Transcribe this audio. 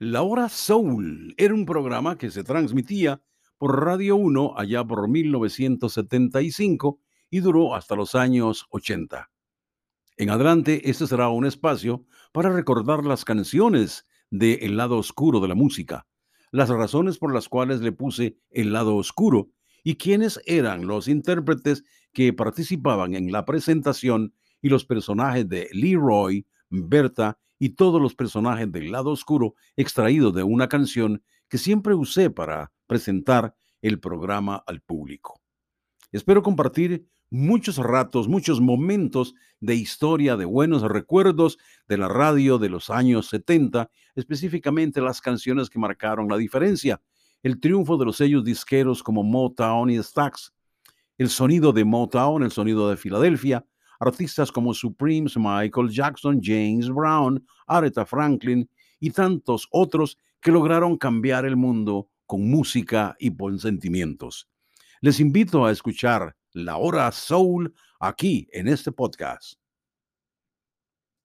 La Hora Soul era un programa que se transmitía por Radio 1 allá por 1975 y duró hasta los años 80. En adelante, este será un espacio para recordar las canciones de El lado oscuro de la música, las razones por las cuales le puse El lado oscuro y quiénes eran los intérpretes que participaban en la presentación y los personajes de Leroy, Berta y todos los personajes del lado oscuro extraídos de una canción que siempre usé para presentar el programa al público. Espero compartir muchos ratos, muchos momentos de historia, de buenos recuerdos de la radio de los años 70, específicamente las canciones que marcaron la diferencia, el triunfo de los sellos disqueros como Motown y Stax, el sonido de Motown, el sonido de Filadelfia, artistas como Supremes, Michael Jackson, James Brown, Aretha Franklin y tantos otros que lograron cambiar el mundo con música y con sentimientos. Les invito a escuchar La Hora Soul aquí en este podcast.